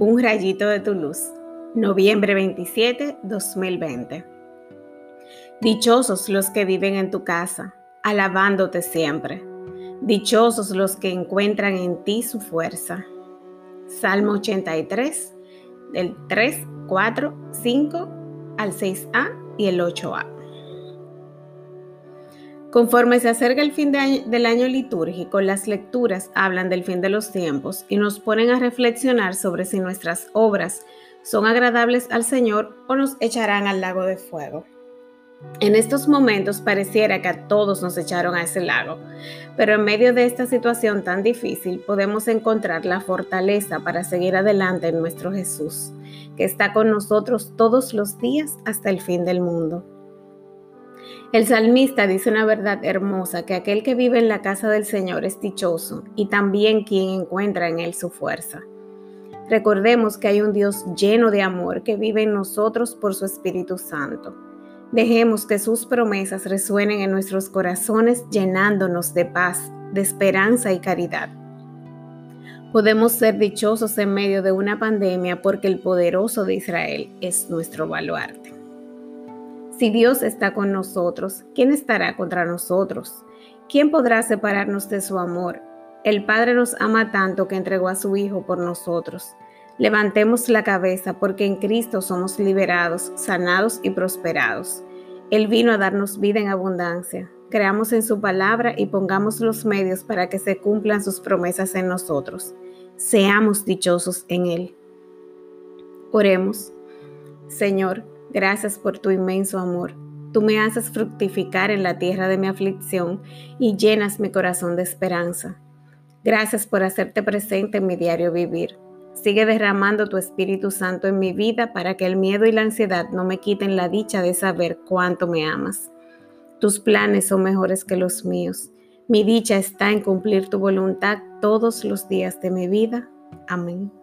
Un rayito de tu luz. Noviembre 27, 2020. Dichosos los que viven en tu casa, alabándote siempre. Dichosos los que encuentran en ti su fuerza. Salmo 83, del 3, 4, 5 al 6a y el 8a. Conforme se acerca el fin del año litúrgico, las lecturas hablan del fin de los tiempos y nos ponen a reflexionar sobre si nuestras obras son agradables al Señor o nos echarán al lago de fuego. En estos momentos pareciera que a todos nos echaron a ese lago, pero en medio de esta situación tan difícil podemos encontrar la fortaleza para seguir adelante en nuestro Jesús, que está con nosotros todos los días hasta el fin del mundo. El salmista dice una verdad hermosa, que aquel que vive en la casa del Señor es dichoso y también quien encuentra en él su fuerza. Recordemos que hay un Dios lleno de amor que vive en nosotros por su Espíritu Santo. Dejemos que sus promesas resuenen en nuestros corazones llenándonos de paz, de esperanza y caridad. Podemos ser dichosos en medio de una pandemia porque el poderoso de Israel es nuestro baluarte. Si Dios está con nosotros, ¿quién estará contra nosotros? ¿Quién podrá separarnos de su amor? El Padre nos ama tanto que entregó a su Hijo por nosotros. Levantemos la cabeza porque en Cristo somos liberados, sanados y prosperados. Él vino a darnos vida en abundancia. Creamos en su palabra y pongamos los medios para que se cumplan sus promesas en nosotros. Seamos dichosos en Él. Oremos. Señor, Gracias por tu inmenso amor. Tú me haces fructificar en la tierra de mi aflicción y llenas mi corazón de esperanza. Gracias por hacerte presente en mi diario vivir. Sigue derramando tu Espíritu Santo en mi vida para que el miedo y la ansiedad no me quiten la dicha de saber cuánto me amas. Tus planes son mejores que los míos. Mi dicha está en cumplir tu voluntad todos los días de mi vida. Amén.